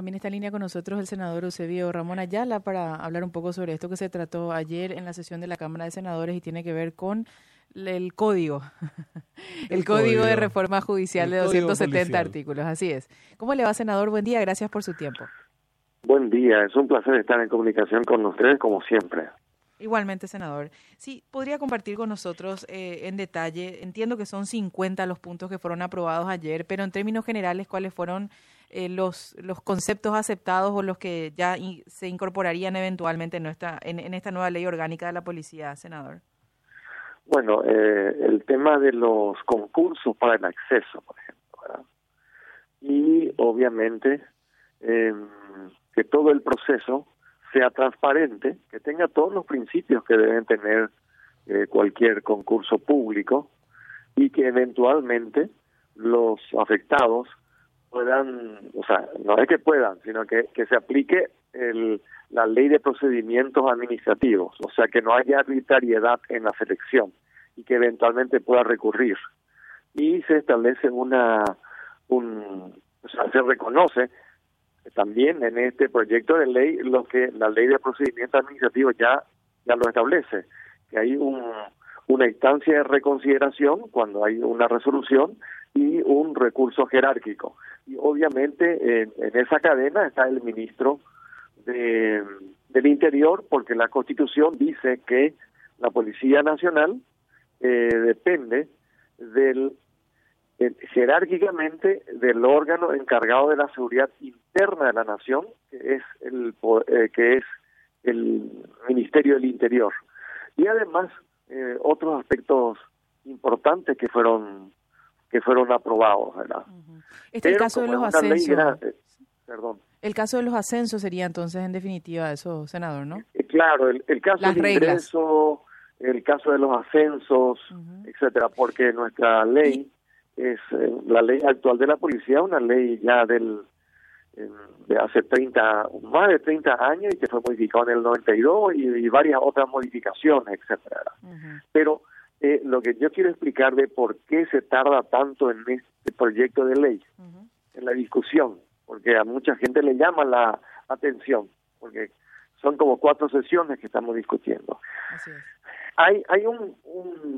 También está en línea con nosotros el senador Eusebio Ramón Ayala para hablar un poco sobre esto que se trató ayer en la sesión de la Cámara de Senadores y tiene que ver con el código, el, código, de reforma judicial de 270 artículos. Así es. ¿Cómo le va, senador? Buen día, gracias por su tiempo. Buen día, es un placer estar en comunicación con ustedes como siempre. Igualmente, senador. Sí, podría compartir con nosotros eh, en detalle, entiendo que son 50 los puntos que fueron aprobados ayer, pero en términos generales, ¿cuáles fueron eh, los, los conceptos aceptados o los que ya se incorporarían eventualmente en, nuestra, en, esta nueva ley orgánica de la policía, senador? Bueno, eh, el tema de los concursos para el acceso, por ejemplo, y obviamente em, que todo el proceso sea transparente, que tenga todos los principios que deben tener eh, cualquier concurso público y que eventualmente los afectados puedan, o sea, no es que puedan, sino que, que se aplique el, la ley de procedimientos administrativos, o sea, que no haya arbitrariedad en la selección y que eventualmente pueda recurrir. Y se establece una, un, o sea, se reconoce también en este proyecto de ley lo que la ley de procedimientos administrativos ya, ya lo establece, que hay un, una instancia de reconsideración cuando hay una resolución y un recurso jerárquico. Y obviamente en, esa cadena está el ministro de, del Interior, porque la Constitución dice que la Policía Nacional eh, depende del eh, jerárquicamente del órgano encargado de la seguridad interna de la nación, que es el eh, que es el Ministerio del Interior. Y además eh, otros aspectos importantes que fueron que fueron aprobados, ¿verdad? Este el caso de los ascensos. perdón. El caso de los ascensos sería entonces en definitiva eso, senador, ¿no? Eh, claro, el, caso del ingreso, el caso de los ascensos, etcétera, porque nuestra ley es eh, la ley actual de la policía, una ley ya del de hace 30, más de 30 años y que fue modificado en el 92 y, y varias otras modificaciones, etcétera. Pero eh, lo que yo quiero explicar de por qué se tarda tanto en este proyecto de ley, en la discusión, porque a mucha gente le llama la atención, porque son como cuatro sesiones que estamos discutiendo. Hay, hay un,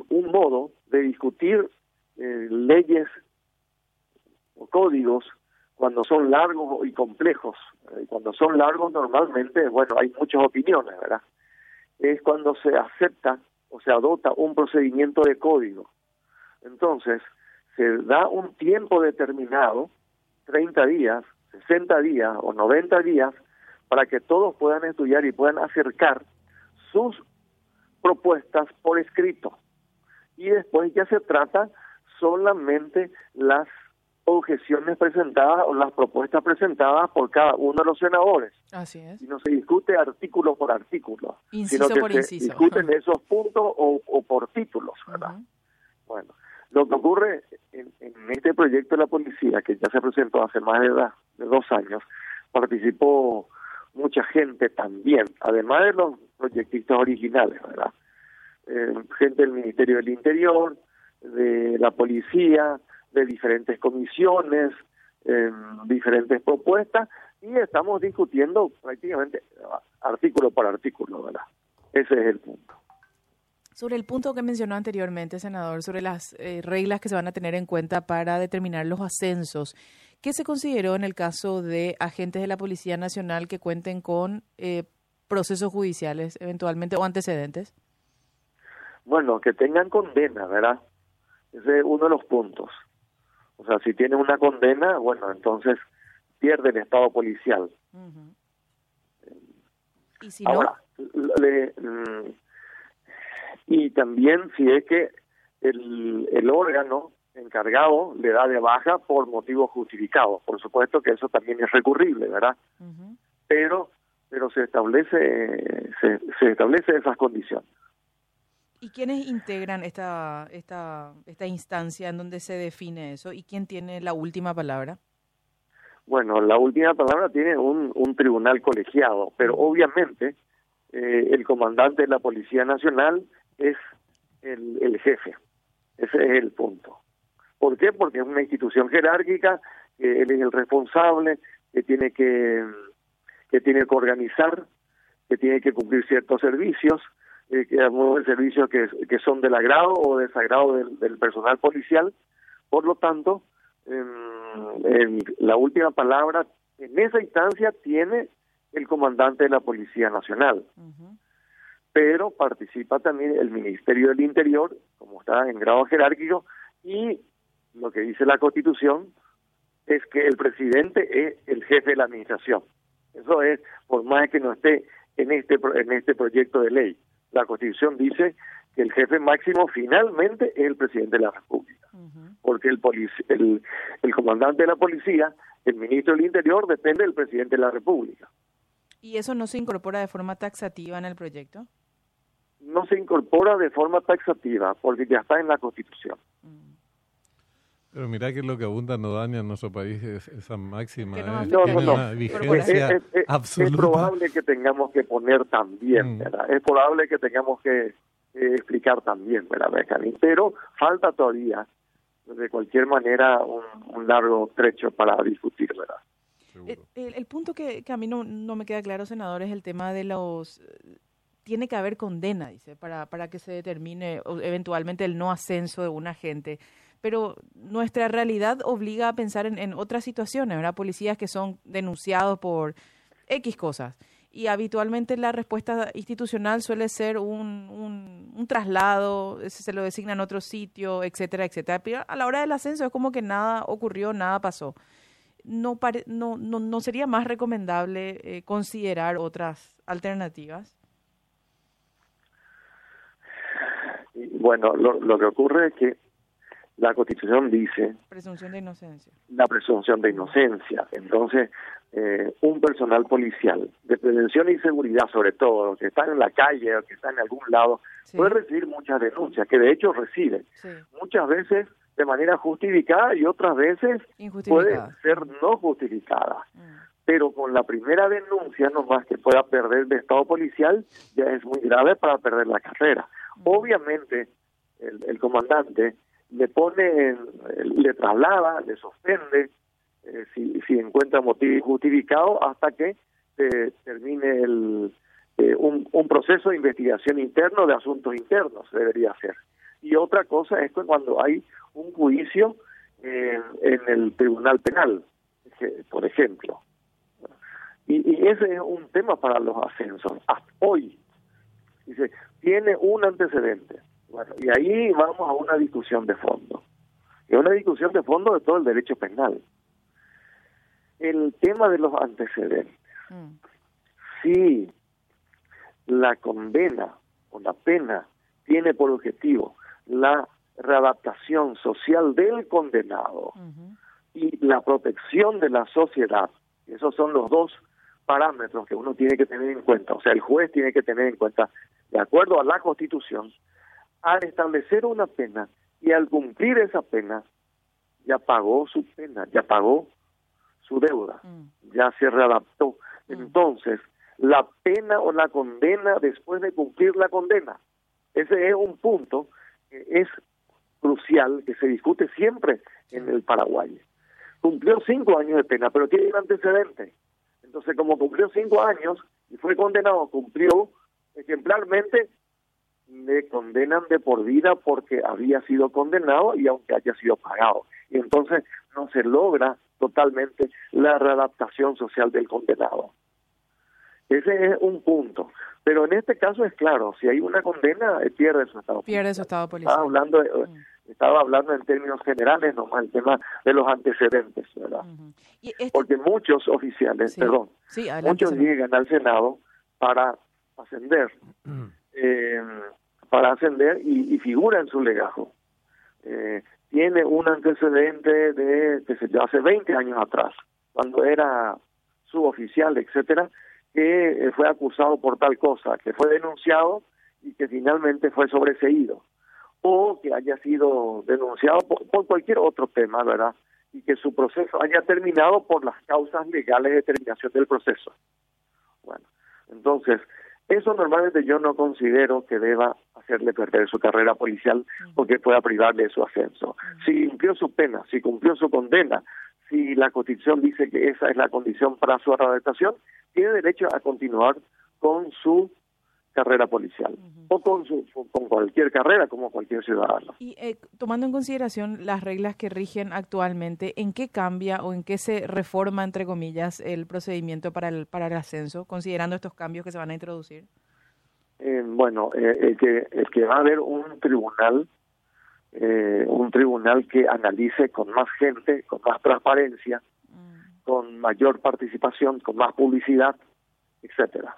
un, modo de discutir eh, leyes o códigos cuando son largos y complejos. Eh, cuando son largos normalmente, bueno, hay muchas opiniones, ¿verdad? Es cuando se acepta o se adopta un procedimiento de código. Entonces, se da un tiempo determinado, 30 días, 60 días o 90 días, para que todos puedan estudiar y puedan acercar sus propuestas por escrito. Y después ya se trata solamente las objeciones presentadas o las propuestas presentadas por cada uno de los senadores. Así es. Y no se discute artículo por artículo, sino que se discuten esos puntos o, por títulos, ¿verdad? Bueno, lo que ocurre en, este proyecto de la policía, que ya se presentó hace más de, de dos años, participó mucha gente también, además de los proyectistas originales, ¿verdad? Eh, gente del Ministerio del Interior, de la policía, de diferentes comisiones, diferentes propuestas, y estamos discutiendo prácticamente artículo por artículo, ¿verdad? Ese es el punto. Sobre el punto que mencionó anteriormente, senador, sobre las eh, reglas que se van a tener en cuenta para determinar los ascensos, ¿qué se consideró en el caso de agentes de la Policía Nacional que cuenten con eh, procesos judiciales eventualmente o antecedentes? Bueno, que tengan condena, ¿verdad? Ese es uno de los puntos. O sea, si tiene una condena, bueno, entonces pierde el estado policial. ¿Y si Ahora, mm, y también si es que el, el órgano encargado le da de baja por motivos justificados. Por supuesto que eso también es recurrible, ¿verdad? Pero pero se establece se, se establece esas condiciones. ¿Y quiénes integran esta, esta, esta instancia en donde se define eso? ¿Y quién tiene la última palabra? Bueno, la última palabra tiene un, un tribunal colegiado, pero obviamente eh, el comandante de la Policía Nacional es el, el jefe. Ese es el punto. ¿Por qué? Porque es una institución jerárquica, que él es el responsable, que tiene que, que tiene que organizar, que tiene que cumplir ciertos servicios, eh, que algunos servicios que, que son del agrado o desagrado del, del personal policial. Por lo tanto, en la última palabra en esa instancia tiene el comandante de la Policía Nacional. Pero participa también el Ministerio del Interior, como está en grado jerárquico, y lo que dice la Constitución es que el presidente es el jefe de la administración. Eso es, por más que no esté en este en este proyecto de ley. La Constitución dice que el jefe máximo finalmente es el presidente de la República, porque el, el, el comandante de la policía, el ministro del Interior, depende del presidente de la República. ¿Y eso no se incorpora de forma taxativa en el proyecto? No se incorpora de forma taxativa, porque ya está en la Constitución. Pero mira que lo que abunda no daña en nuestro país es esa máxima. no, no, no, Una vigencia es, es, probable que tengamos que poner también, mm. ¿verdad? Es probable que tengamos que explicar también, ¿verdad, Pero falta todavía, de cualquier manera, un, largo trecho para discutir, ¿verdad? El, el, punto que, que a mí no, no me queda claro, senador, es el tema de los tiene que haber condena, dice, para, para que se determine eventualmente el no ascenso de un agente pero nuestra realidad obliga a pensar en, otras situaciones, ¿verdad? Policías que son denunciados por X cosas. Y habitualmente la respuesta institucional suele ser un, un, traslado, se lo designa en otro sitio, etcétera, etcétera. Pero a la hora del ascenso es como que nada ocurrió, nada pasó. ¿No, no, no, sería más recomendable eh, considerar otras alternativas? Bueno, lo que ocurre es que la Constitución dice... Presunción de inocencia. La presunción de inocencia. Entonces, eh, un personal policial de prevención y seguridad, sobre todo, los que están en la calle o que están en algún lado, puede recibir muchas denuncias, que de hecho reciben. Muchas veces de manera justificada y otras veces puede ser no justificada. Mm. Pero con la primera denuncia, no más que pueda perder de estado policial, ya es muy grave para perder la carrera. Mm. Obviamente, el, el comandante le pone, le traslada, le sostiene, eh, si, si encuentra motivo justificado hasta que se termine el, eh, un, un, proceso de investigación interno de asuntos internos, debería hacer. Y otra cosa es cuando hay un juicio en el tribunal penal, por ejemplo. Y, y, ese es un tema para los ascensos. Hasta hoy, dice, tiene un antecedente bueno, y ahí vamos a una discusión de fondo. Es una discusión de fondo de todo el derecho penal. El tema de los antecedentes. Mm. Si la condena o la pena tiene por objetivo la readaptación social del condenado y la protección de la sociedad, esos son los dos parámetros que uno tiene que tener en cuenta, o sea, el juez tiene que tener en cuenta, de acuerdo a la Constitución, al establecer una pena y al cumplir esa pena, ya pagó su pena, ya pagó su deuda, mm. ya se readaptó. Mm. Entonces, la pena o la condena después de cumplir la condena, ese es un punto que es crucial, que se discute siempre en el Paraguay. Cumplió cinco años de pena, pero tiene un antecedente. Entonces, como cumplió cinco años y fue condenado, cumplió ejemplarmente le condenan de por vida porque había sido condenado y aunque haya sido pagado. Y entonces no se logra totalmente la readaptación social del condenado. Ese es un punto. Pero en este caso es claro, si hay una condena, eh, pierde su estado Pierde su estado policial. Estaba hablando, mm. estaba hablando en términos generales, nomás el tema de los antecedentes, ¿verdad? Este porque muchos oficiales, perdón, muchos llegan al Senado para ascender. Mm. Eh, para ascender y, figura en su legajo. Eh, tiene un antecedente de, que se hace 20 años atrás, cuando era suboficial, etcétera, que eh, fue acusado por tal cosa, que fue denunciado y que finalmente fue sobreseído, o que haya sido denunciado por, cualquier otro tema, ¿verdad? Y que su proceso haya terminado por las causas legales de terminación del proceso. Bueno, entonces, eso normalmente yo no considero que deba hacerle perder su carrera policial porque pueda privarle de su ascenso. Si cumplió su pena, si cumplió su condena, si la Constitución dice que esa es la condición para su rehabilitación, tiene derecho a continuar con su carrera policial o con, su, con cualquier carrera como cualquier ciudadano. Y eh, tomando en consideración las reglas que rigen actualmente, ¿en qué cambia o en qué se reforma, entre comillas, el procedimiento para el, para el ascenso, considerando estos cambios que se van a introducir? Eh, bueno, eh, el, que, el que va a haber un tribunal, un tribunal que analice con más gente, con más transparencia, mm. con mayor participación, con más publicidad, etcétera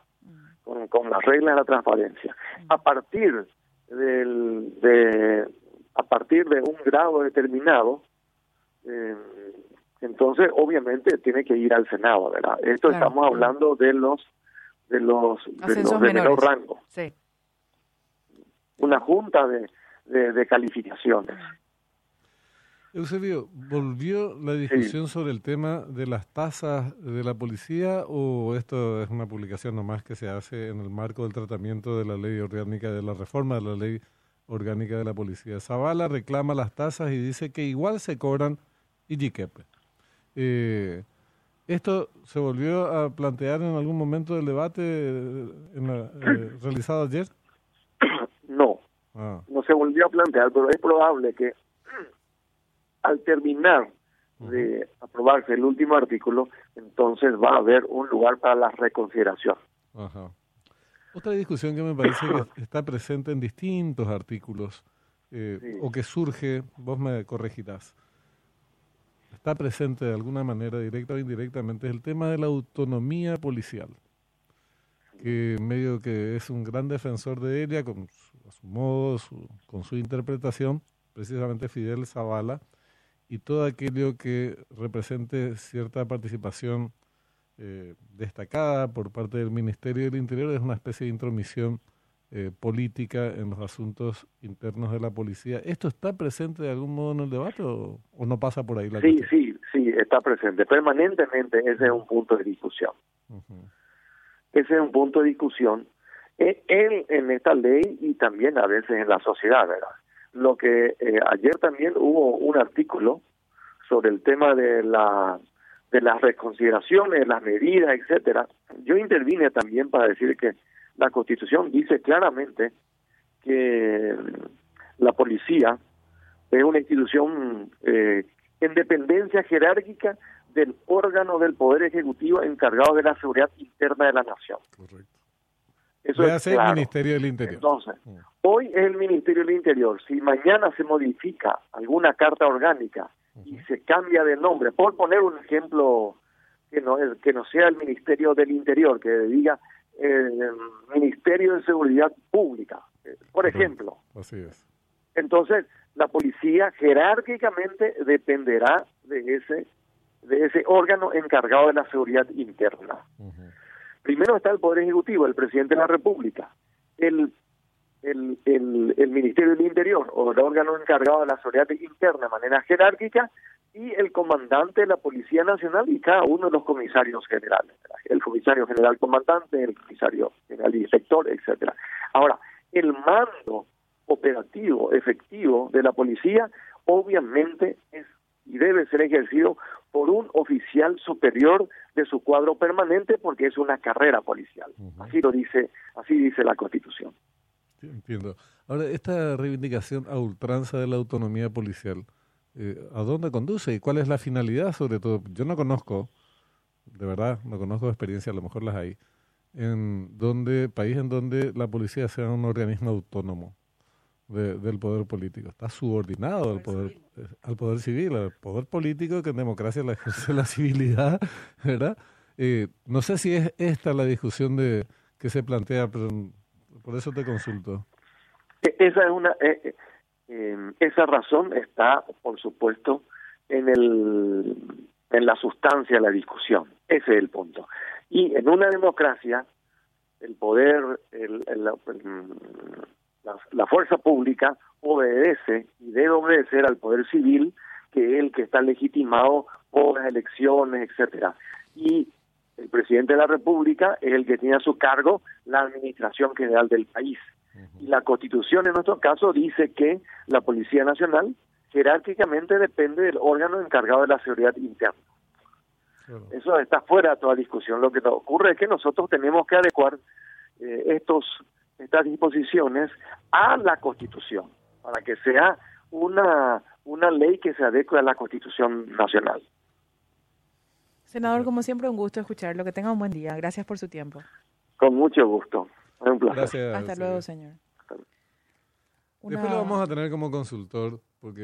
con, las reglas de la transparencia. A partir del, de a partir de un grado determinado, eh, entonces obviamente tiene que ir al Senado, ¿verdad? Esto estamos hablando de los de los de, los de menor rango. Sí. Una junta de, de, de calificaciones. Eusebio, ¿volvió la discusión sobre el tema de las tasas de la policía o esto es una publicación nomás que se hace en el marco del tratamiento de la ley orgánica, de la reforma de la ley orgánica de la policía? Zavala reclama las tasas y dice que igual se cobran Iquiquepe. Eh, ¿Esto se volvió a plantear en algún momento del debate eh, eh, realizado ayer? No, ah. no se volvió a plantear, pero es probable que al terminar de aprobarse el último artículo, entonces va a haber un lugar para la reconsideración. Otra discusión que me parece que está presente en distintos artículos eh, o que surge, vos me corregirás, está presente de alguna manera, directa o indirectamente, es el tema de la autonomía policial, que medio que es un gran defensor de ella, con su, a su modo, con su interpretación, precisamente Fidel Zavala, y todo aquello que represente cierta participación eh, destacada por parte del Ministerio del Interior es una especie de intromisión eh, política en los asuntos internos de la policía. ¿Esto está presente de algún modo en el debate o, no pasa por ahí la Sí, sí, sí, está presente. Permanentemente ese es un punto de discusión. Ese es un punto de discusión en, en esta ley y también a veces en la sociedad, ¿verdad? Lo que eh, ayer también hubo un artículo sobre el tema de la de las reconsideraciones, las medidas, etcétera. Yo intervine también para decir que la Constitución dice claramente que la policía es una institución eh, en dependencia jerárquica del órgano del Poder Ejecutivo encargado de la seguridad interna de la nación. Correcto. Eso es el Ministerio del Interior. Entonces, mm. hoy es el Ministerio del Interior. Si mañana se modifica alguna carta orgánica y se cambia de nombre, por poner un ejemplo que no, que no sea el Ministerio del Interior, que diga el eh, Ministerio de Seguridad Pública, eh, por ejemplo. Así es. Entonces, la policía jerárquicamente dependerá de ese de ese órgano encargado de la seguridad interna. Primero está el Poder Ejecutivo, el Presidente de la República, el, el, el, Ministerio del Interior o el órgano encargado de la seguridad interna de manera jerárquica y el comandante de la Policía Nacional y cada uno de los comisarios generales, el comisario general comandante, el comisario general inspector, etcétera. Ahora, el mando operativo efectivo de la policía obviamente es y debe ser ejercido por un oficial superior de su cuadro permanente porque es una carrera policial. Así lo dice, así dice la Constitución. entiendo. Ahora, esta reivindicación a ultranza de la autonomía policial, eh, ¿a dónde conduce y cuál es la finalidad sobre todo? Yo no conozco, de verdad, no conozco experiencia, a lo mejor las hay, en donde, país en donde la policía sea un organismo autónomo del poder político. Está subordinado al poder, al poder civil, al poder político que en democracia la ejerce la civilidad, ¿verdad? Eh, no sé si es esta la discusión de que se plantea, pero por eso te consulto. E, esa es una, eh, eh, esa razón está, por supuesto, en el en la sustancia de la discusión. Ese es el punto. Y en una democracia, el poder, el, el la, fuerza pública obedece y debe obedecer al poder civil, que es el que está legitimado por las elecciones, etcétera. Y el presidente de la República es el que tiene a su cargo la administración general del país. Y la Constitución, en nuestro caso, dice que la Policía Nacional jerárquicamente depende del órgano encargado de la seguridad interna. Eso está fuera de toda discusión. Lo que ocurre es que nosotros tenemos que adecuar eh, estos estas disposiciones a la Constitución para que sea una una ley que se adecue a la Constitución nacional. Senador, como siempre, un gusto escucharlo. Que tenga un buen día. Gracias por su tiempo. Con mucho gusto. Un placer. Gracias, Hasta luego, señor. Después lo vamos a tener como consultor, porque